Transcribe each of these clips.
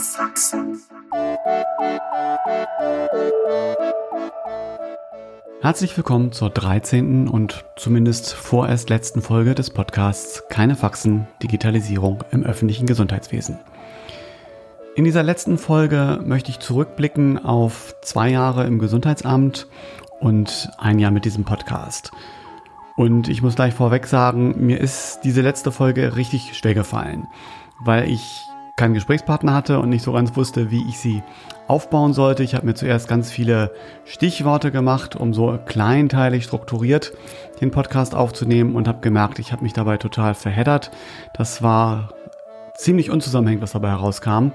Faxen. Herzlich willkommen zur 13. und zumindest vorerst letzten Folge des Podcasts Keine Faxen, Digitalisierung im öffentlichen Gesundheitswesen. In dieser letzten Folge möchte ich zurückblicken auf zwei Jahre im Gesundheitsamt und ein Jahr mit diesem Podcast. Und ich muss gleich vorweg sagen, mir ist diese letzte Folge richtig schwer gefallen, weil ich keinen Gesprächspartner hatte und nicht so ganz wusste, wie ich sie aufbauen sollte. Ich habe mir zuerst ganz viele Stichworte gemacht, um so kleinteilig strukturiert den Podcast aufzunehmen und habe gemerkt, ich habe mich dabei total verheddert. Das war ziemlich unzusammenhängend, was dabei herauskam.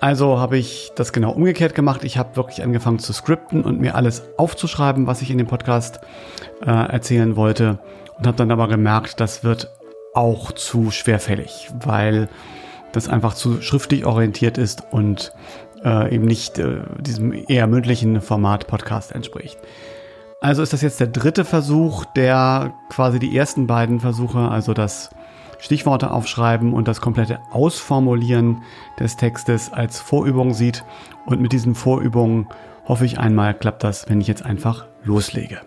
Also habe ich das genau umgekehrt gemacht. Ich habe wirklich angefangen zu skripten und mir alles aufzuschreiben, was ich in dem Podcast äh, erzählen wollte. Und habe dann aber gemerkt, das wird auch zu schwerfällig, weil das einfach zu schriftlich orientiert ist und äh, eben nicht äh, diesem eher mündlichen Format Podcast entspricht. Also ist das jetzt der dritte Versuch, der quasi die ersten beiden Versuche, also das Stichworte aufschreiben und das komplette Ausformulieren des Textes als Vorübung sieht. Und mit diesen Vorübungen hoffe ich einmal klappt das, wenn ich jetzt einfach loslege.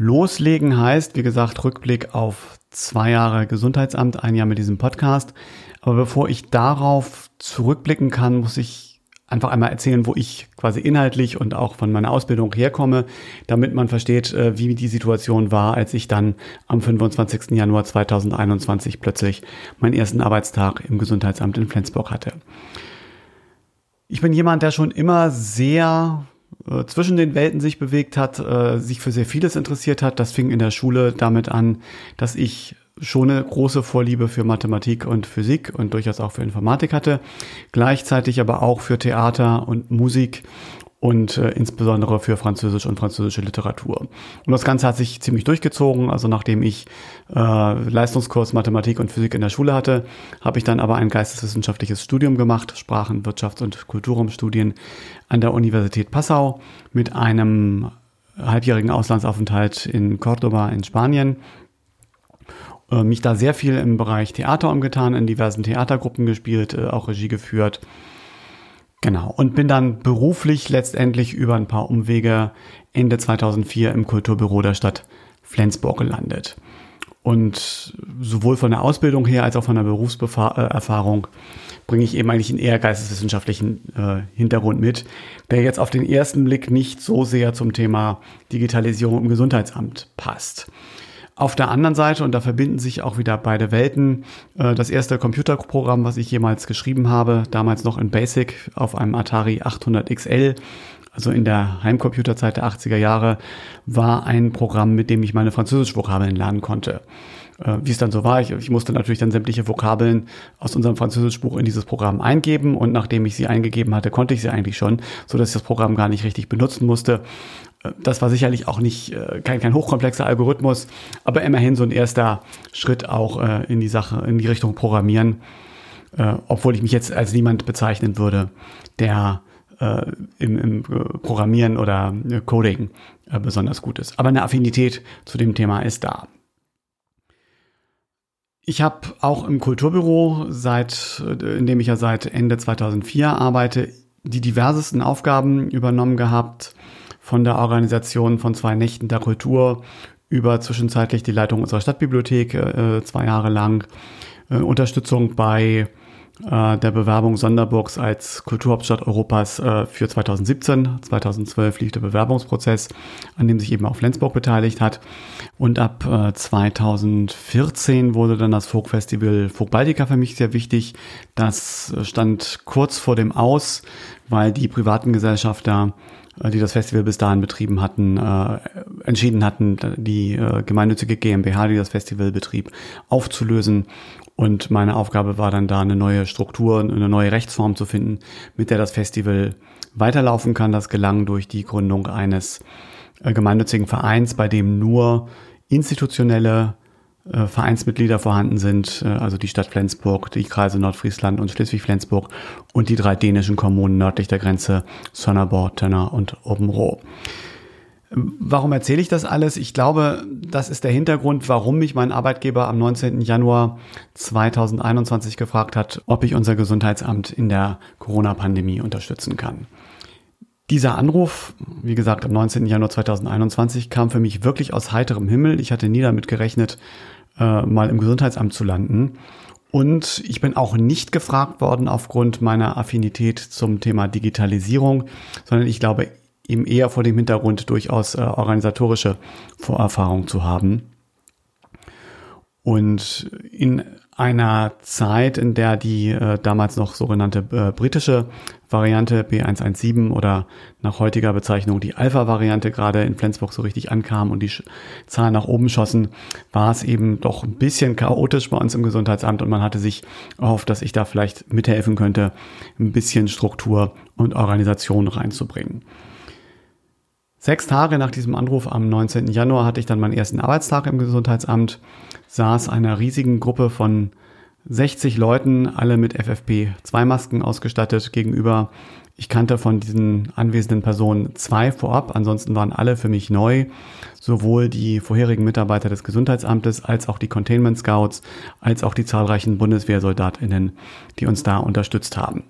Loslegen heißt, wie gesagt, Rückblick auf zwei Jahre Gesundheitsamt, ein Jahr mit diesem Podcast. Aber bevor ich darauf zurückblicken kann, muss ich einfach einmal erzählen, wo ich quasi inhaltlich und auch von meiner Ausbildung herkomme, damit man versteht, äh, wie die Situation war, als ich dann am 25. Januar 2021 plötzlich meinen ersten Arbeitstag im Gesundheitsamt in Flensburg hatte. Ich bin jemand, der schon immer sehr äh, zwischen den Welten sich bewegt hat, äh, sich für sehr vieles interessiert hat. Das fing in der Schule damit an, dass ich schon eine große Vorliebe für Mathematik und Physik und durchaus auch für Informatik hatte, gleichzeitig aber auch für Theater und Musik und äh, insbesondere für Französisch und französische Literatur. Und das Ganze hat sich ziemlich durchgezogen. Also nachdem ich äh, Leistungskurs Mathematik und Physik in der Schule hatte, habe ich dann aber ein geisteswissenschaftliches Studium gemacht, Sprachen, Wirtschafts- und Kulturumstudien an der Universität Passau mit einem halbjährigen Auslandsaufenthalt in Cordoba in Spanien äh, mich da sehr viel im Bereich Theater umgetan, in diversen Theatergruppen gespielt, äh, auch Regie geführt Genau. Und bin dann beruflich letztendlich über ein paar Umwege Ende 2004 im Kulturbüro der Stadt Flensburg gelandet. Und sowohl von der Ausbildung her als auch von der Berufserfahrung bringe ich eben eigentlich einen eher geisteswissenschaftlichen äh, Hintergrund mit, der jetzt auf den ersten Blick nicht so sehr zum Thema Digitalisierung im Gesundheitsamt passt. Auf der anderen Seite, und da verbinden sich auch wieder beide Welten, äh, das erste Computerprogramm, was ich jemals geschrieben habe, damals noch in Basic auf einem Atari 800 XL, also in der Heimcomputerzeit der 80er Jahre, war ein Programm, mit dem ich meine Französisch-Vokabeln lernen konnte. Äh, wie es dann so war, ich, ich musste natürlich dann sämtliche Vokabeln aus unserem Französischbuch in dieses Programm eingeben und nachdem ich sie eingegeben hatte, konnte ich sie eigentlich schon, so dass ich das Programm gar nicht richtig benutzen musste. Das war sicherlich auch nicht äh, kein, kein hochkomplexer Algorithmus, aber immerhin so ein erster Schritt auch äh, in die Sache, in die Richtung Programmieren, äh, obwohl ich mich jetzt als niemand bezeichnen würde, der im, im Programmieren oder Coding besonders gut ist. Aber eine Affinität zu dem Thema ist da. Ich habe auch im Kulturbüro, seit, in dem ich ja seit Ende 2004 arbeite, die diversesten Aufgaben übernommen gehabt von der Organisation von zwei Nächten der Kultur über zwischenzeitlich die Leitung unserer Stadtbibliothek äh, zwei Jahre lang, äh, Unterstützung bei äh, der Bewerbung Sonderburgs als Kulturhauptstadt Europas äh, für 2017. 2012 lief der Bewerbungsprozess, an dem sich eben auch Flensburg beteiligt hat. Und ab äh, 2014 wurde dann das Folkfestival Folk Baltica für mich sehr wichtig. Das stand kurz vor dem Aus, weil die privaten Gesellschafter äh, die das Festival bis dahin betrieben hatten, äh, entschieden hatten, die äh, gemeinnützige GmbH, die das Festival betrieb, aufzulösen. Und meine Aufgabe war dann da eine neue Struktur, eine neue Rechtsform zu finden, mit der das Festival weiterlaufen kann. Das gelang durch die Gründung eines äh, gemeinnützigen Vereins, bei dem nur institutionelle äh, Vereinsmitglieder vorhanden sind, äh, also die Stadt Flensburg, die Kreise Nordfriesland und Schleswig-Flensburg und die drei dänischen Kommunen nördlich der Grenze, Sonneborg, Tönner und Obenroh. Warum erzähle ich das alles? Ich glaube, das ist der Hintergrund, warum mich mein Arbeitgeber am 19. Januar 2021 gefragt hat, ob ich unser Gesundheitsamt in der Corona-Pandemie unterstützen kann. Dieser Anruf, wie gesagt, am 19. Januar 2021 kam für mich wirklich aus heiterem Himmel. Ich hatte nie damit gerechnet, äh, mal im Gesundheitsamt zu landen. Und ich bin auch nicht gefragt worden aufgrund meiner Affinität zum Thema Digitalisierung, sondern ich glaube eben eher vor dem Hintergrund durchaus äh, organisatorische Vorerfahrung zu haben. Und in einer Zeit, in der die äh, damals noch sogenannte äh, britische Variante B117 oder nach heutiger Bezeichnung die Alpha-Variante gerade in Flensburg so richtig ankam und die Zahlen nach oben schossen, war es eben doch ein bisschen chaotisch bei uns im Gesundheitsamt und man hatte sich erhofft, dass ich da vielleicht mithelfen könnte, ein bisschen Struktur und Organisation reinzubringen. Sechs Tage nach diesem Anruf am 19. Januar hatte ich dann meinen ersten Arbeitstag im Gesundheitsamt, saß einer riesigen Gruppe von 60 Leuten, alle mit FFP2-Masken ausgestattet gegenüber. Ich kannte von diesen anwesenden Personen zwei vorab, ansonsten waren alle für mich neu. Sowohl die vorherigen Mitarbeiter des Gesundheitsamtes als auch die Containment Scouts, als auch die zahlreichen Bundeswehrsoldatinnen, die uns da unterstützt haben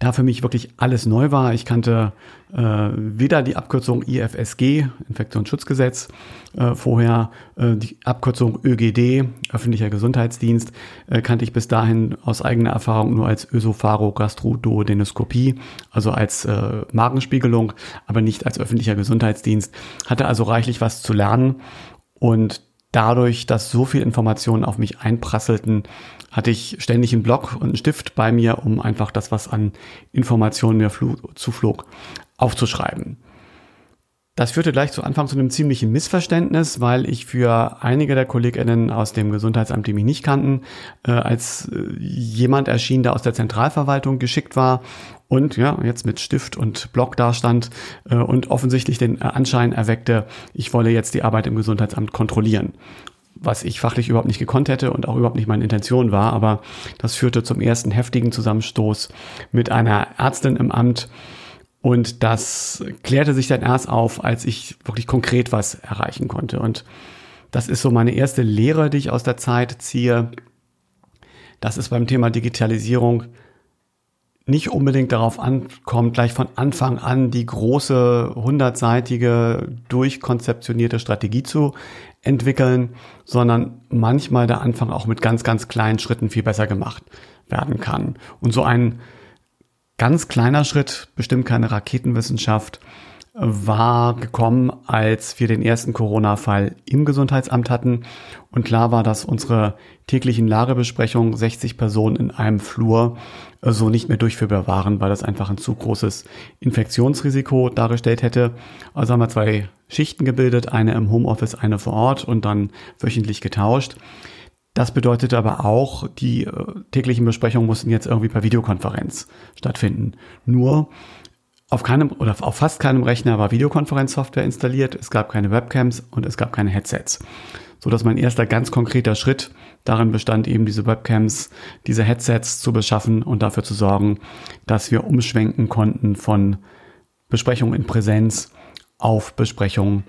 da für mich wirklich alles neu war. Ich kannte äh, weder die Abkürzung IFSG, Infektionsschutzgesetz, äh, vorher äh, die Abkürzung ÖGD, öffentlicher Gesundheitsdienst, äh, kannte ich bis dahin aus eigener Erfahrung nur als Ösophagogastroduodenoskopie, also als äh, Magenspiegelung, aber nicht als öffentlicher Gesundheitsdienst. Hatte also reichlich was zu lernen und dadurch, dass so viel Informationen auf mich einprasselten, hatte ich ständig einen Block und einen Stift bei mir, um einfach das, was an Informationen mir zuflog, aufzuschreiben. Das führte gleich zu Anfang zu einem ziemlichen Missverständnis, weil ich für einige der KollegInnen aus dem Gesundheitsamt, die mich nicht kannten, äh, als äh, jemand erschien, der aus der Zentralverwaltung geschickt war und ja, jetzt mit Stift und Block dastand äh, und offensichtlich den Anschein erweckte, ich wolle jetzt die Arbeit im Gesundheitsamt kontrollieren was ich fachlich überhaupt nicht gekonnt hätte und auch überhaupt nicht meine Intention war. Aber das führte zum ersten heftigen Zusammenstoß mit einer Ärztin im Amt. Und das klärte sich dann erst auf, als ich wirklich konkret was erreichen konnte. Und das ist so meine erste Lehre, die ich aus der Zeit ziehe. Das ist beim Thema Digitalisierung nicht unbedingt darauf ankommt, gleich von Anfang an die große hundertseitige durchkonzeptionierte Strategie zu entwickeln, sondern manchmal der Anfang auch mit ganz, ganz kleinen Schritten viel besser gemacht werden kann. Und so ein ganz kleiner Schritt, bestimmt keine Raketenwissenschaft, war gekommen, als wir den ersten Corona-Fall im Gesundheitsamt hatten. Und klar war, dass unsere täglichen Lagebesprechungen 60 Personen in einem Flur so nicht mehr durchführbar waren, weil das einfach ein zu großes Infektionsrisiko dargestellt hätte. Also haben wir zwei Schichten gebildet, eine im Homeoffice, eine vor Ort und dann wöchentlich getauscht. Das bedeutete aber auch, die äh, täglichen Besprechungen mussten jetzt irgendwie per Videokonferenz stattfinden. Nur auf keinem oder auf fast keinem Rechner war Videokonferenzsoftware installiert, es gab keine Webcams und es gab keine Headsets. So dass mein erster ganz konkreter Schritt darin bestand, eben diese Webcams, diese Headsets zu beschaffen und dafür zu sorgen, dass wir umschwenken konnten von Besprechungen in Präsenz auf Besprechungen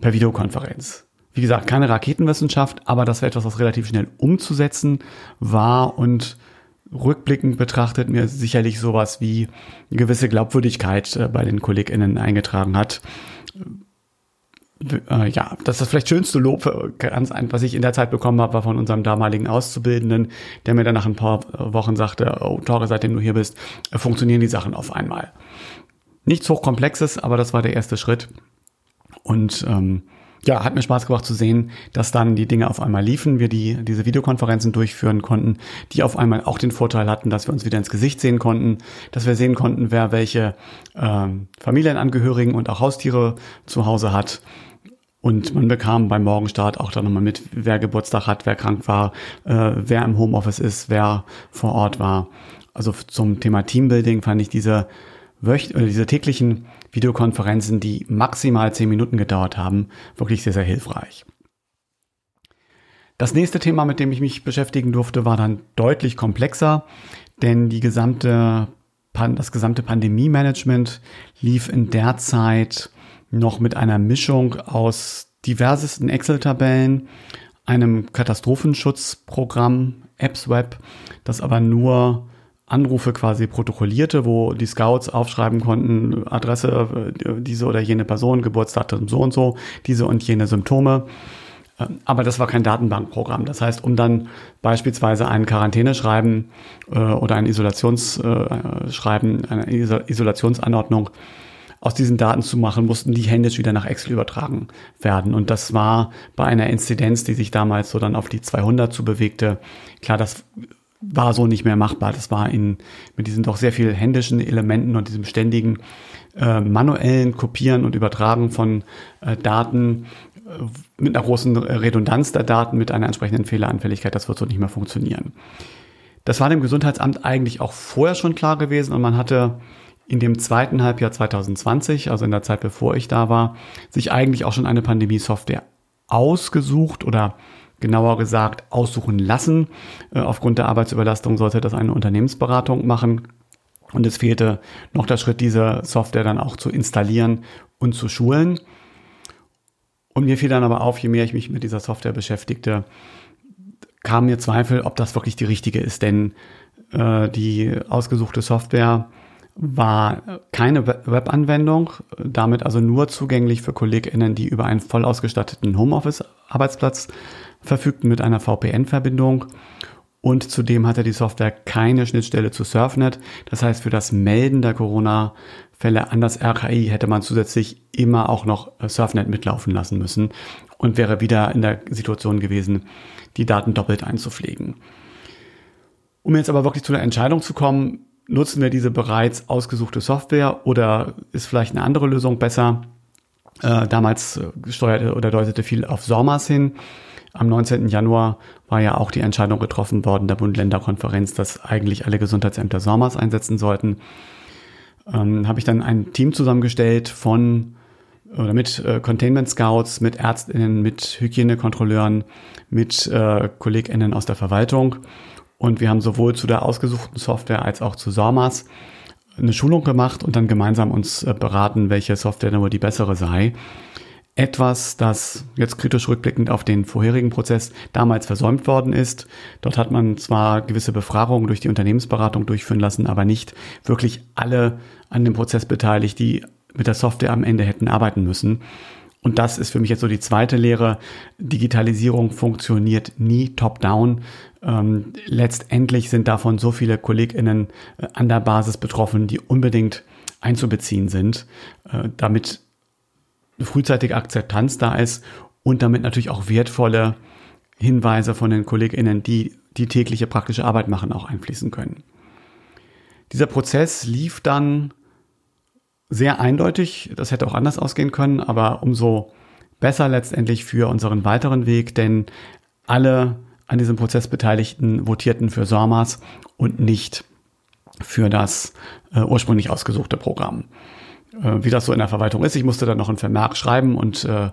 per Videokonferenz. Wie gesagt, keine Raketenwissenschaft, aber das war etwas, was relativ schnell umzusetzen war und rückblickend betrachtet mir sicherlich sowas wie eine gewisse Glaubwürdigkeit äh, bei den KollegInnen eingetragen hat. Äh, ja, das ist das vielleicht schönste Lob, äh, was ich in der Zeit bekommen habe, war von unserem damaligen Auszubildenden, der mir dann nach ein paar Wochen sagte, oh Tore, seitdem du hier bist, funktionieren die Sachen auf einmal. Nichts Hochkomplexes, aber das war der erste Schritt. Und ähm, ja, hat mir Spaß gemacht zu sehen, dass dann die Dinge auf einmal liefen, wir die, diese Videokonferenzen durchführen konnten, die auf einmal auch den Vorteil hatten, dass wir uns wieder ins Gesicht sehen konnten, dass wir sehen konnten, wer welche äh, Familienangehörigen und auch Haustiere zu Hause hat. Und man bekam beim Morgenstart auch dann nochmal mit, wer Geburtstag hat, wer krank war, äh, wer im Homeoffice ist, wer vor Ort war. Also zum Thema Teambuilding fand ich diese, wöch oder diese täglichen Videokonferenzen, die maximal zehn Minuten gedauert haben, wirklich sehr, sehr hilfreich. Das nächste Thema, mit dem ich mich beschäftigen durfte, war dann deutlich komplexer, denn die gesamte, das gesamte Pandemie-Management lief in der Zeit noch mit einer Mischung aus diversesten Excel-Tabellen, einem Katastrophenschutzprogramm, AppsWeb, das aber nur Anrufe quasi protokollierte, wo die Scouts aufschreiben konnten, Adresse, äh, diese oder jene Person, Geburtsdatum so und so, diese und jene Symptome. Ähm, aber das war kein Datenbankprogramm. Das heißt, um dann beispielsweise ein Quarantäneschreiben äh, oder ein Isolationsschreiben, äh, eine Isolationsanordnung aus diesen Daten zu machen, mussten die händisch wieder nach Excel übertragen werden. Und das war bei einer Inzidenz, die sich damals so dann auf die 200 zu bewegte, klar, das war so nicht mehr machbar. Das war in, mit diesen doch sehr viel händischen Elementen und diesem ständigen äh, manuellen Kopieren und Übertragen von äh, Daten äh, mit einer großen Redundanz der Daten, mit einer entsprechenden Fehleranfälligkeit, das wird so nicht mehr funktionieren. Das war dem Gesundheitsamt eigentlich auch vorher schon klar gewesen und man hatte in dem zweiten Halbjahr 2020, also in der Zeit bevor ich da war, sich eigentlich auch schon eine Pandemie-Software ausgesucht oder genauer gesagt aussuchen lassen. Äh, aufgrund der Arbeitsüberlastung sollte das eine Unternehmensberatung machen. Und es fehlte noch der Schritt, diese Software dann auch zu installieren und zu schulen. Und mir fiel dann aber auf, je mehr ich mich mit dieser Software beschäftigte, kam mir Zweifel, ob das wirklich die richtige ist. Denn äh, die ausgesuchte Software war keine Webanwendung, damit also nur zugänglich für KollegInnen, die über einen voll ausgestatteten Homeoffice-Arbeitsplatz verfügten mit einer VPN-Verbindung. Und zudem hatte die Software keine Schnittstelle zu Surfnet. Das heißt, für das Melden der Corona-Fälle an das RKI hätte man zusätzlich immer auch noch Surfnet mitlaufen lassen müssen und wäre wieder in der Situation gewesen, die Daten doppelt einzupflegen. Um jetzt aber wirklich zu der Entscheidung zu kommen, nutzen wir diese bereits ausgesuchte Software oder ist vielleicht eine andere Lösung besser? Äh, damals äh, steuerte oder deutete viel auf SORMAS hin. Am 19. Januar war ja auch die Entscheidung getroffen worden der Bund-Länder-Konferenz, dass eigentlich alle Gesundheitsämter SORMAS einsetzen sollten. Ähm, Habe ich dann ein Team zusammengestellt von oder mit äh, Containment Scouts, mit Ärztinnen, mit Hygienekontrolleuren, mit äh, KollegInnen aus der Verwaltung und wir haben sowohl zu der ausgesuchten Software als auch zu SORMAS eine Schulung gemacht und dann gemeinsam uns äh, beraten, welche Software nur die bessere sei. Etwas, das jetzt kritisch rückblickend auf den vorherigen Prozess damals versäumt worden ist. Dort hat man zwar gewisse Befragungen durch die Unternehmensberatung durchführen lassen, aber nicht wirklich alle an dem Prozess beteiligt, die mit der Software am Ende hätten arbeiten müssen. Und das ist für mich jetzt so die zweite Lehre. Digitalisierung funktioniert nie top-down. Ähm, letztendlich sind davon so viele KollegInnen äh, an der Basis betroffen, die unbedingt einzubeziehen sind, äh, damit frühzeitige Akzeptanz da ist und damit natürlich auch wertvolle Hinweise von den KollegInnen, die die tägliche praktische Arbeit machen, auch einfließen können. Dieser Prozess lief dann sehr eindeutig. Das hätte auch anders ausgehen können, aber umso besser letztendlich für unseren weiteren Weg, denn alle an diesem Prozess Beteiligten votierten für SORMAS und nicht für das äh, ursprünglich ausgesuchte Programm. Äh, wie das so in der Verwaltung ist, ich musste dann noch einen Vermerk schreiben und äh,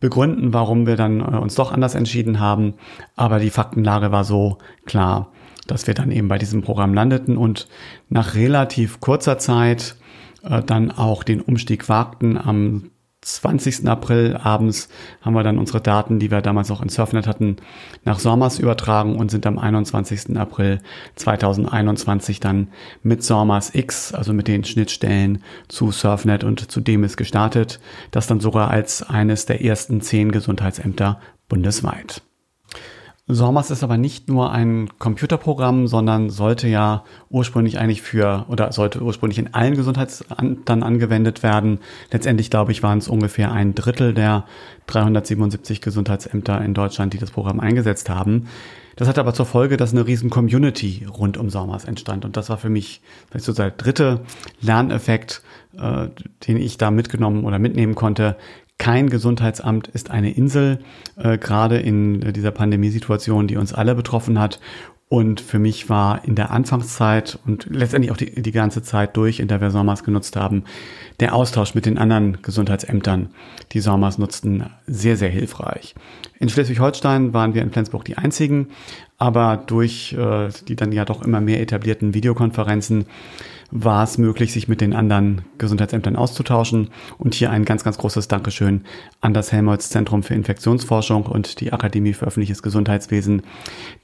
begründen, warum wir dann äh, uns doch anders entschieden haben. Aber die Faktenlage war so klar, dass wir dann eben bei diesem Programm landeten und nach relativ kurzer Zeit äh, dann auch den Umstieg wagten. Am 20. April abends haben wir dann unsere Daten, die wir damals auch in Surfnet hatten, nach SORMAS übertragen und sind am 21. April 2021 dann mit SORMAS X, also mit den Schnittstellen zu Surfnet und zu DEMIS gestartet. Das dann sogar als eines der ersten zehn Gesundheitsämter bundesweit. SORMAS ist aber nicht nur ein Computerprogramm, sondern sollte ja ursprünglich eigentlich für oder sollte ursprünglich in allen Gesundheitsämtern angewendet werden. Letztendlich, glaube ich, waren es ungefähr ein Drittel der 377 Gesundheitsämter in Deutschland, die das Programm eingesetzt haben. Das hatte aber zur Folge, dass eine riesen Community rund um SORMAS entstand. Und das war für mich vielleicht so der dritte Lerneffekt, äh, den ich da mitgenommen oder mitnehmen konnte kein Gesundheitsamt ist eine Insel, äh, gerade in dieser Pandemiesituation, die uns alle betroffen hat. Und für mich war in der Anfangszeit und letztendlich auch die, die ganze Zeit durch, in der wir SORMAS genutzt haben, der Austausch mit den anderen Gesundheitsämtern, die SORMAS nutzten, sehr, sehr hilfreich. In Schleswig-Holstein waren wir in Flensburg die einzigen, aber durch äh, die dann ja doch immer mehr etablierten Videokonferenzen war es möglich, sich mit den anderen Gesundheitsämtern auszutauschen. Und hier ein ganz, ganz großes Dankeschön an das Helmholtz Zentrum für Infektionsforschung und die Akademie für öffentliches Gesundheitswesen,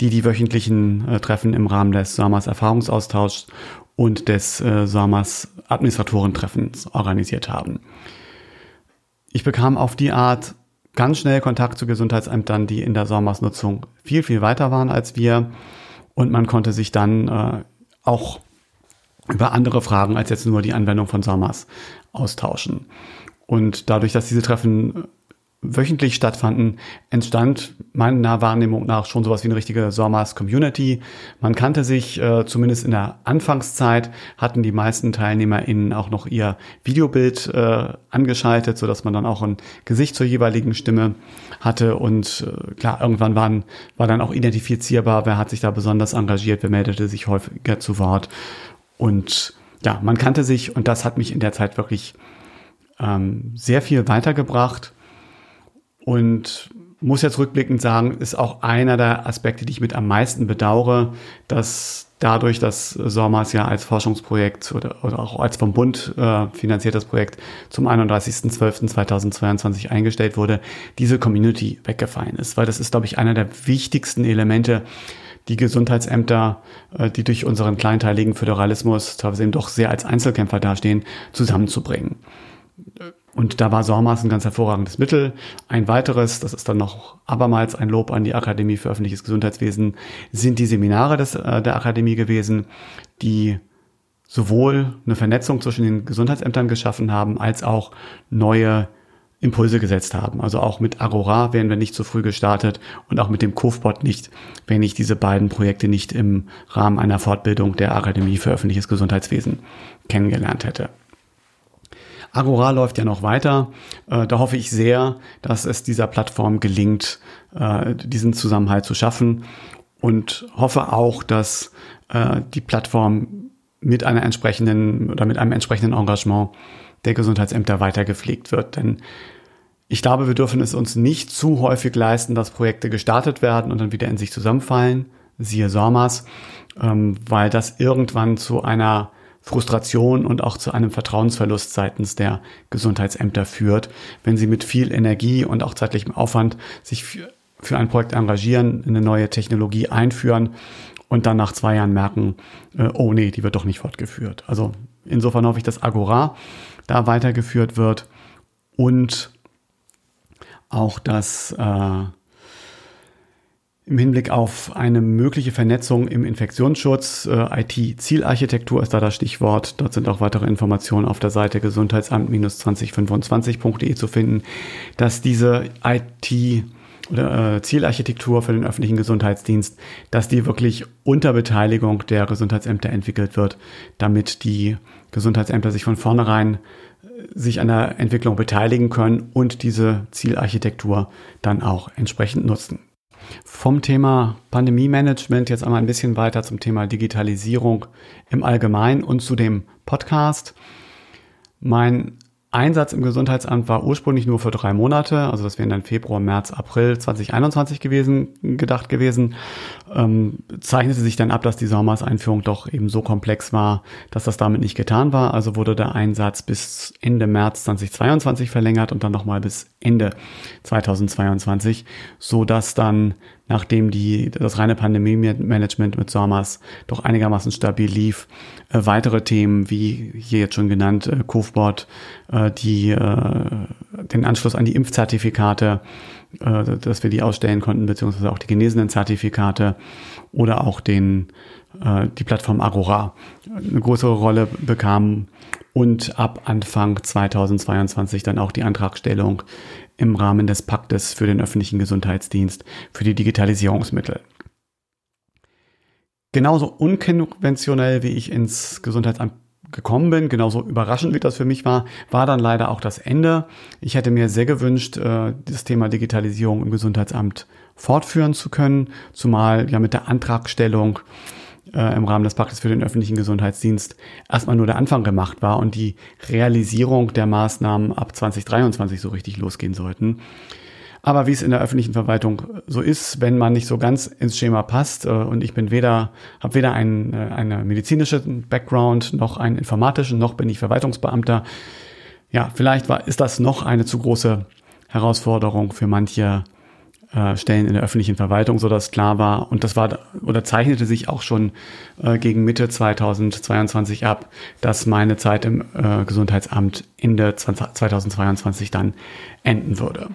die die wöchentlichen äh, Treffen im Rahmen des SORMAS Erfahrungsaustauschs und des äh, SORMAS Administratorentreffens organisiert haben. Ich bekam auf die Art ganz schnell Kontakt zu Gesundheitsämtern, die in der SORMAS-Nutzung viel, viel weiter waren als wir. Und man konnte sich dann äh, auch über andere Fragen als jetzt nur die Anwendung von SORMAS austauschen. Und dadurch, dass diese Treffen wöchentlich stattfanden, entstand meiner Wahrnehmung nach schon sowas wie eine richtige SORMAS-Community. Man kannte sich, äh, zumindest in der Anfangszeit, hatten die meisten TeilnehmerInnen auch noch ihr Videobild äh, angeschaltet, sodass man dann auch ein Gesicht zur jeweiligen Stimme hatte. Und äh, klar, irgendwann waren, war dann auch identifizierbar, wer hat sich da besonders engagiert, wer meldete sich häufiger zu Wort. Und ja, man kannte sich und das hat mich in der Zeit wirklich ähm, sehr viel weitergebracht. Und muss jetzt rückblickend sagen, ist auch einer der Aspekte, die ich mit am meisten bedauere, dass dadurch, dass SORMAS ja als Forschungsprojekt oder, oder auch als vom Bund äh, finanziertes Projekt zum 31.12.2022 eingestellt wurde, diese Community weggefallen ist. Weil das ist, glaube ich, einer der wichtigsten Elemente, die Gesundheitsämter, äh, die durch unseren kleinteiligen Föderalismus teilweise eben doch sehr als Einzelkämpfer dastehen, zusammenzubringen. Und da war SORMAS ein ganz hervorragendes Mittel. Ein weiteres, das ist dann noch abermals ein Lob an die Akademie für öffentliches Gesundheitswesen, sind die Seminare des, äh, der Akademie gewesen, die sowohl eine Vernetzung zwischen den Gesundheitsämtern geschaffen haben, als auch neue Impulse gesetzt haben. Also auch mit Agora wären wir nicht so früh gestartet und auch mit dem Kofbot nicht, wenn ich diese beiden Projekte nicht im Rahmen einer Fortbildung der Akademie für öffentliches Gesundheitswesen kennengelernt hätte. Agora läuft ja noch weiter. Äh, da hoffe ich sehr, dass es dieser Plattform gelingt, äh, diesen Zusammenhalt zu schaffen und hoffe auch, dass äh, die Plattform mit einer entsprechenden oder mit einem entsprechenden Engagement der Gesundheitsämter weiter gepflegt wird. Denn ich glaube, wir dürfen es uns nicht zu häufig leisten, dass Projekte gestartet werden und dann wieder in sich zusammenfallen, siehe SORMAS, ähm, weil das irgendwann zu einer Frustration und auch zu einem Vertrauensverlust seitens der Gesundheitsämter führt, wenn sie mit viel Energie und auch zeitlichem Aufwand sich für, für ein Projekt engagieren, eine neue Technologie einführen und dann nach zwei Jahren merken, äh, oh nee, die wird doch nicht fortgeführt. Also insofern hoffe ich, dass Agora da weitergeführt wird und auch, dass äh, im Hinblick auf eine mögliche Vernetzung im Infektionsschutz, äh, IT-Zielarchitektur ist da das Stichwort. Dort sind auch weitere Informationen auf der Seite gesundheitsamt-2025.de zu finden, dass diese IT- oder äh, Zielarchitektur für den öffentlichen Gesundheitsdienst, dass die wirklich unter Beteiligung der Gesundheitsämter entwickelt wird, damit die Gesundheitsämter sich von vornherein äh, sich an der Entwicklung beteiligen können und diese Zielarchitektur dann auch entsprechend nutzen. Vom Thema Pandemie-Management jetzt einmal ein bisschen weiter zum Thema Digitalisierung im Allgemeinen und zu dem Podcast. Mein Einsatz im Gesundheitsamt war ursprünglich nur für drei Monate, also das wären dann Februar, März, April 2021 gewesen, gedacht gewesen. Ähm, zeichnete sich dann ab, dass die Sommers-Einführung doch eben so komplex war, dass das damit nicht getan war. Also wurde der Einsatz bis Ende März 2022 verlängert und dann nochmal bis Ende 2022, so dass dann nachdem die, das reine Pandemie-Management mit SORMAS doch einigermaßen stabil lief, äh, weitere Themen, wie hier jetzt schon genannt, äh, Kofbot, äh, die, äh, den Anschluss an die Impfzertifikate, äh, dass wir die ausstellen konnten, beziehungsweise auch die genesenen Zertifikate oder auch den, äh, die Plattform Agora. Eine größere Rolle bekam und ab Anfang 2022 dann auch die Antragstellung im Rahmen des Paktes für den öffentlichen Gesundheitsdienst für die Digitalisierungsmittel. Genauso unkonventionell wie ich ins Gesundheitsamt gekommen bin, genauso überraschend wie das für mich war, war dann leider auch das Ende. Ich hätte mir sehr gewünscht, äh, das Thema Digitalisierung im Gesundheitsamt fortführen zu können, zumal ja mit der Antragstellung äh, im Rahmen des Paktes für den öffentlichen Gesundheitsdienst erstmal nur der Anfang gemacht war und die Realisierung der Maßnahmen ab 2023 so richtig losgehen sollten. Aber wie es in der öffentlichen Verwaltung so ist, wenn man nicht so ganz ins Schema passt äh, und ich bin weder, habe weder einen äh, eine medizinische Background noch einen informatischen, noch bin ich Verwaltungsbeamter. Ja, vielleicht war, ist das noch eine zu große Herausforderung für manche äh, Stellen in der öffentlichen Verwaltung, so dass klar war, und das war oder zeichnete sich auch schon äh, gegen Mitte 2022 ab, dass meine Zeit im äh, Gesundheitsamt Ende 2022 dann enden würde.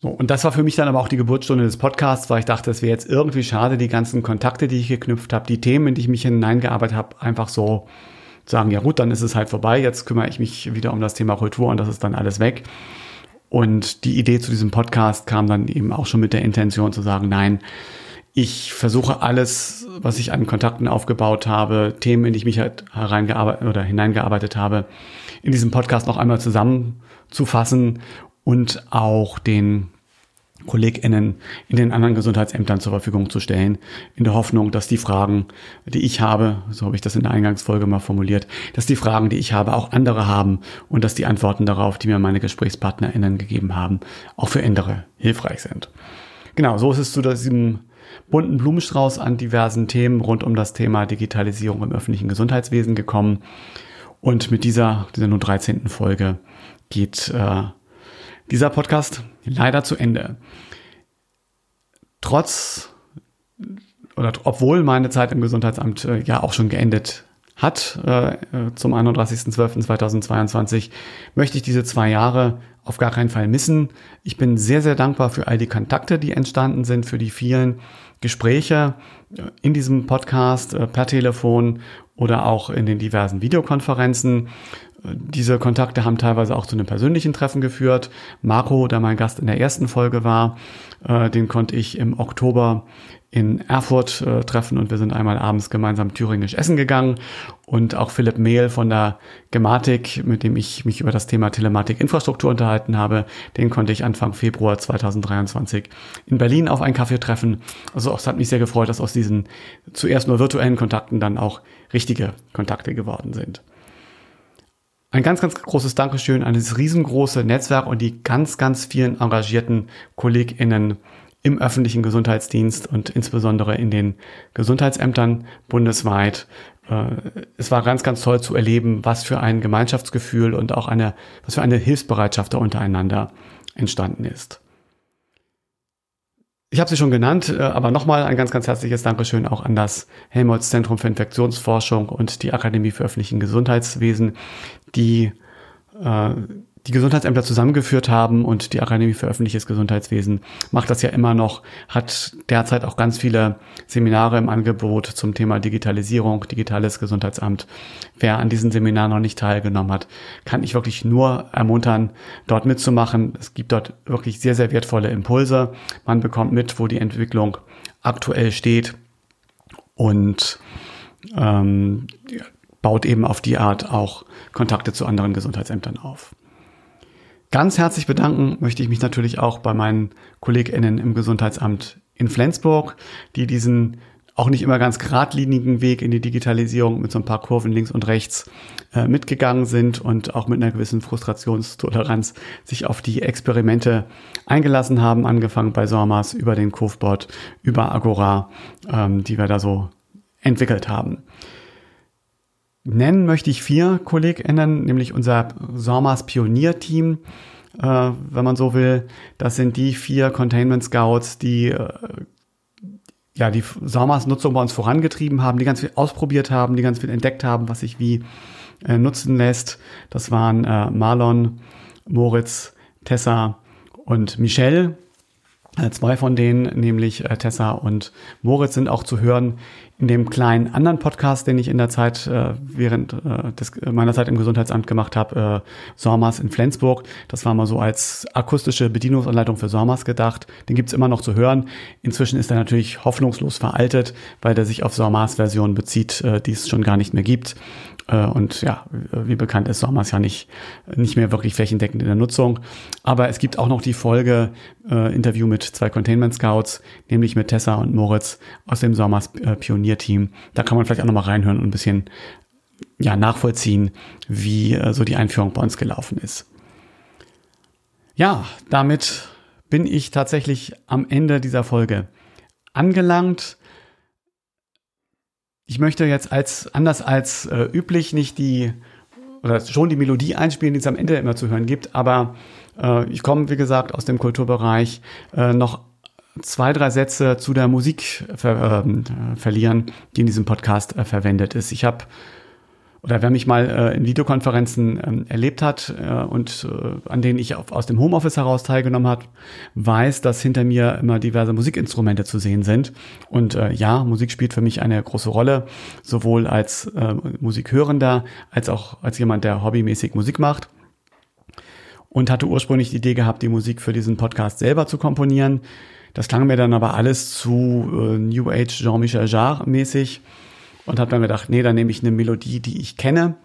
So, und das war für mich dann aber auch die Geburtsstunde des Podcasts, weil ich dachte, es wäre jetzt irgendwie schade, die ganzen Kontakte, die ich geknüpft habe, die Themen, in die ich mich hineingearbeitet habe, einfach so sagen, ja gut, dann ist es halt vorbei, jetzt kümmere ich mich wieder um das Thema Kultur und das ist dann alles weg. Und die Idee zu diesem Podcast kam dann eben auch schon mit der Intention zu sagen, nein, ich versuche alles, was ich an Kontakten aufgebaut habe, Themen, in die ich mich halt hereingearbeitet oder hineingearbeitet habe, in diesem Podcast noch einmal zusammenzufassen und auch den KollegInnen in den anderen Gesundheitsämtern zur Verfügung zu stellen, in der Hoffnung, dass die Fragen, die ich habe, so habe ich das in der Eingangsfolge mal formuliert, dass die Fragen, die ich habe, auch andere haben und dass die Antworten darauf, die mir meine GesprächspartnerInnen gegeben haben, auch für andere hilfreich sind. Genau, so ist es zu diesem bunten Blumenstrauß an diversen Themen rund um das Thema Digitalisierung im öffentlichen Gesundheitswesen gekommen. Und mit dieser, dieser nur 13. Folge geht äh, dieser Podcast leider zu Ende. Trotz oder obwohl meine Zeit im Gesundheitsamt äh, ja auch schon geendet hat äh, zum 31.12.2022, möchte ich diese zwei Jahre auf gar keinen Fall missen. Ich bin sehr, sehr dankbar für all die Kontakte, die entstanden sind, für die vielen Gespräche äh, in diesem Podcast äh, per Telefon oder auch in den diversen Videokonferenzen. Diese Kontakte haben teilweise auch zu einem persönlichen Treffen geführt. Marco, der mein Gast in der ersten Folge war, äh, den konnte ich im Oktober in Erfurt äh, treffen und wir sind einmal abends gemeinsam thüringisch essen gegangen. Und auch Philipp Mehl von der Gematik, mit dem ich mich über das Thema Telematik-Infrastruktur unterhalten habe, den konnte ich Anfang Februar 2023 in Berlin auf einen Kaffee treffen. Also es hat mich sehr gefreut, dass aus diesen zuerst nur virtuellen Kontakten dann auch richtige Kontakte geworden sind. Ein ganz, ganz großes Dankeschön an dieses riesengroße Netzwerk und die ganz, ganz vielen engagierten KollegInnen im öffentlichen Gesundheitsdienst und insbesondere in den Gesundheitsämtern bundesweit. Äh, es war ganz, ganz toll zu erleben, was für ein Gemeinschaftsgefühl und auch eine, was für eine Hilfsbereitschaft da untereinander entstanden ist. Ich habe sie schon genannt, äh, aber nochmal ein ganz, ganz herzliches Dankeschön auch an das Helmholtz Zentrum für Infektionsforschung und die Akademie für öffentlichen Gesundheitswesen, die äh, die Gesundheitsämter zusammengeführt haben und die Akademie für öffentliches Gesundheitswesen macht das ja immer noch, hat derzeit auch ganz viele Seminare im Angebot zum Thema Digitalisierung, digitales Gesundheitsamt. Wer an diesen Seminaren noch nicht teilgenommen hat, kann ich wirklich nur ermuntern, dort mitzumachen. Es gibt dort wirklich sehr, sehr wertvolle Impulse. Man bekommt mit, wo die Entwicklung aktuell steht und ähm, baut eben auf die Art auch Kontakte zu anderen Gesundheitsämtern auf. Ganz herzlich bedanken möchte ich mich natürlich auch bei meinen KollegInnen im Gesundheitsamt in Flensburg, die diesen auch nicht immer ganz geradlinigen Weg in die Digitalisierung mit so ein paar Kurven links und rechts äh, mitgegangen sind und auch mit einer gewissen Frustrationstoleranz sich auf die Experimente eingelassen haben, angefangen bei Sormas über den Kurvbot, über Agora, ähm, die wir da so entwickelt haben. Nennen möchte ich vier KollegInnen, nämlich unser Sormas Pionierteam, äh, wenn man so will. Das sind die vier Containment Scouts, die äh, ja die Sormas Nutzung bei uns vorangetrieben haben, die ganz viel ausprobiert haben, die ganz viel entdeckt haben, was sich wie äh, nutzen lässt. Das waren äh, Marlon, Moritz, Tessa und Michelle. Äh, zwei von denen, nämlich äh, Tessa und Moritz, sind auch zu hören in dem kleinen anderen Podcast, den ich in der Zeit äh, während äh, des, meiner Zeit im Gesundheitsamt gemacht habe, äh, Sormas in Flensburg. Das war mal so als akustische Bedienungsanleitung für Sormas gedacht. Den gibt's immer noch zu hören. Inzwischen ist er natürlich hoffnungslos veraltet, weil der sich auf Sormas Version bezieht, äh, die es schon gar nicht mehr gibt. Äh, und ja, wie bekannt ist Sommers ja nicht, nicht mehr wirklich flächendeckend in der Nutzung. Aber es gibt auch noch die Folge äh, Interview mit zwei Containment Scouts, nämlich mit Tessa und Moritz aus dem Sommers äh, Pionierteam. Da kann man vielleicht auch noch mal reinhören und ein bisschen ja, nachvollziehen, wie äh, so die Einführung bei uns gelaufen ist. Ja, damit bin ich tatsächlich am Ende dieser Folge angelangt. Ich möchte jetzt als anders als äh, üblich nicht die oder schon die Melodie einspielen, die es am Ende immer zu hören gibt, aber äh, ich komme, wie gesagt, aus dem Kulturbereich äh, noch zwei, drei Sätze zu der Musik ver ähm, verlieren, die in diesem Podcast äh, verwendet ist. Ich habe oder wer mich mal äh, in Videokonferenzen ähm, erlebt hat äh, und äh, an denen ich auf, aus dem Homeoffice heraus teilgenommen hat, weiß, dass hinter mir immer diverse Musikinstrumente zu sehen sind. Und äh, ja, Musik spielt für mich eine große Rolle, sowohl als äh, Musikhörender als auch als jemand, der hobbymäßig Musik macht. Und hatte ursprünglich die Idee gehabt, die Musik für diesen Podcast selber zu komponieren. Das klang mir dann aber alles zu äh, New Age Jean-Michel Jarre mäßig und habe dann gedacht, nee, dann nehme ich eine Melodie, die ich kenne,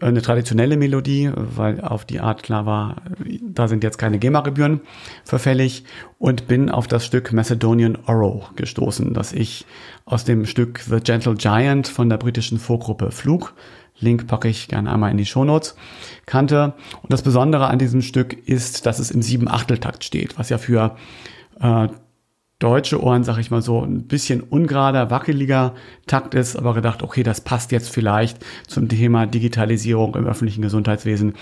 äh, eine traditionelle Melodie, weil auf die Art klar war, da sind jetzt keine GEMA-Gebühren verfällig und bin auf das Stück Macedonian Oro gestoßen, das ich aus dem Stück The Gentle Giant von der britischen Vorgruppe Flug Link packe ich gerne einmal in die Shownotes, kannte. Und das Besondere an diesem Stück ist, dass es im Sieben-Achtel-Takt steht, was ja für äh, deutsche Ohren, sag ich mal so, ein bisschen ungerader, wackeliger Takt ist, aber gedacht, okay, das passt jetzt vielleicht zum Thema Digitalisierung im öffentlichen Gesundheitswesen.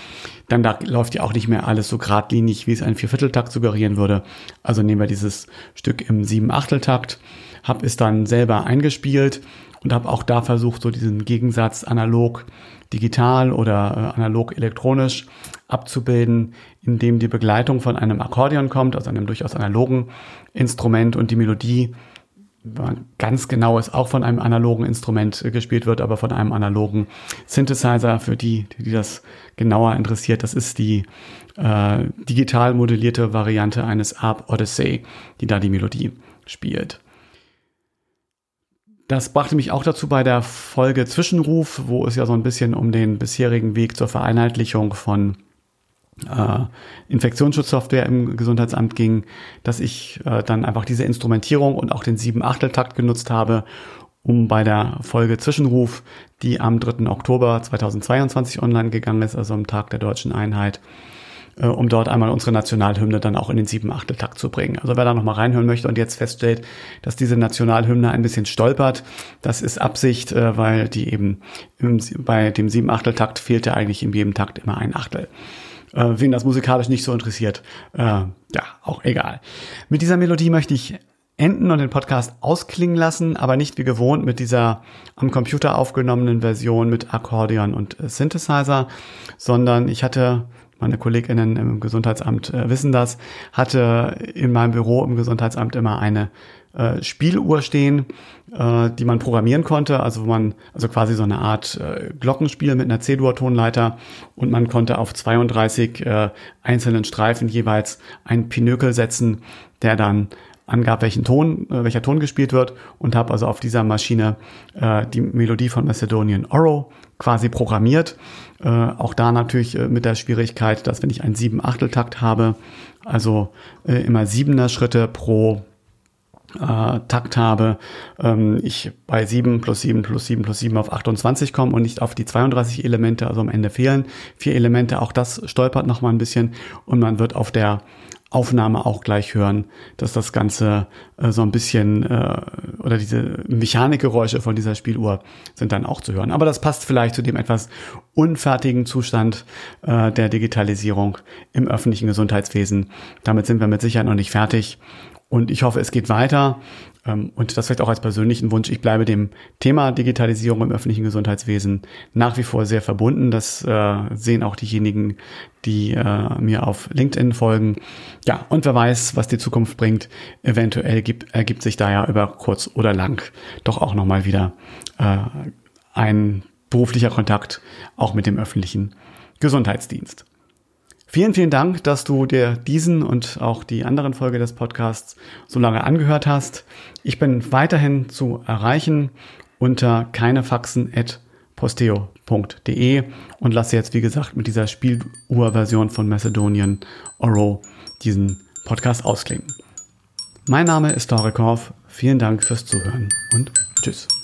Dann da läuft ja auch nicht mehr alles so geradlinig, wie es ein Viervierteltakt suggerieren würde. Also nehmen wir dieses Stück im Sieben-Achtel-Takt, habe es dann selber eingespielt und habe auch da versucht, so diesen Gegensatz analog digital oder äh, analog elektronisch abzubilden, indem die Begleitung von einem Akkordeon kommt, also einem durchaus analogen Instrument und die Melodie ganz genau ist auch von einem analogen Instrument äh, gespielt wird, aber von einem analogen Synthesizer für die, die das genauer interessiert. Das ist die äh, digital modellierte Variante eines Arp Odyssey, die da die Melodie spielt. Das brachte mich auch dazu bei der Folge Zwischenruf, wo es ja so ein bisschen um den bisherigen Weg zur Vereinheitlichung von äh, Infektionsschutzsoftware im Gesundheitsamt ging, dass ich äh, dann einfach diese Instrumentierung und auch den Sieben-Achtel-Takt genutzt habe, um bei der Folge Zwischenruf, die am 3. Oktober 2022 online gegangen ist, also am Tag der deutschen Einheit, äh, um dort einmal unsere Nationalhymne dann auch in den sieben Achteltakt zu bringen. Also wer da nochmal reinhören möchte und jetzt feststellt, dass diese Nationalhymne ein bisschen stolpert, das ist Absicht, äh, weil die eben im, bei dem sieben Achteltakt fehlte eigentlich in jedem Takt immer ein Achtel. Äh, wen das musikalisch nicht so interessiert, äh, ja, auch egal. Mit dieser Melodie möchte ich enden und den Podcast ausklingen lassen, aber nicht wie gewohnt mit dieser am Computer aufgenommenen Version mit Akkordeon und äh, Synthesizer, sondern ich hatte meine Kolleginnen im Gesundheitsamt äh, wissen das, hatte in meinem Büro im Gesundheitsamt immer eine äh, Spieluhr stehen, äh, die man programmieren konnte, also man, also quasi so eine Art äh, Glockenspiel mit einer C-Dur-Tonleiter und man konnte auf 32 äh, einzelnen Streifen jeweils einen Pinökel setzen, der dann angab, welchen Ton, äh, welcher Ton gespielt wird und habe also auf dieser Maschine äh, die Melodie von Macedonian Oro quasi programmiert. Äh, auch da natürlich äh, mit der Schwierigkeit, dass wenn ich einen sieben Achteltakt habe, also äh, immer siebener Schritte pro äh, Takt habe, ähm, ich bei 7 plus 7 plus 7 plus 7 auf 28 komme und nicht auf die 32 Elemente, also am Ende fehlen vier Elemente. Auch das stolpert noch mal ein bisschen und man wird auf der Aufnahme auch gleich hören, dass das Ganze äh, so ein bisschen äh, oder diese Mechanikgeräusche von dieser Spieluhr sind dann auch zu hören. Aber das passt vielleicht zu dem etwas unfertigen Zustand äh, der Digitalisierung im öffentlichen Gesundheitswesen. Damit sind wir mit Sicherheit noch nicht fertig. Und ich hoffe, es geht weiter. Ähm, und das vielleicht auch als persönlichen Wunsch. Ich bleibe dem Thema Digitalisierung im öffentlichen Gesundheitswesen nach wie vor sehr verbunden. Das äh, sehen auch diejenigen, die äh, mir auf LinkedIn folgen. Ja, und wer weiß, was die Zukunft bringt. Eventuell gibt, ergibt sich da ja über kurz oder lang doch auch nochmal wieder äh, ein beruflicher Kontakt auch mit dem öffentlichen Gesundheitsdienst. Vielen, vielen Dank, dass du dir diesen und auch die anderen Folge des Podcasts so lange angehört hast. Ich bin weiterhin zu erreichen unter keinefaxen.posteo.de und lasse jetzt, wie gesagt, mit dieser Spieluhrversion von Macedonian Oro diesen Podcast ausklingen. Mein Name ist Dorikov. Vielen Dank fürs Zuhören und tschüss.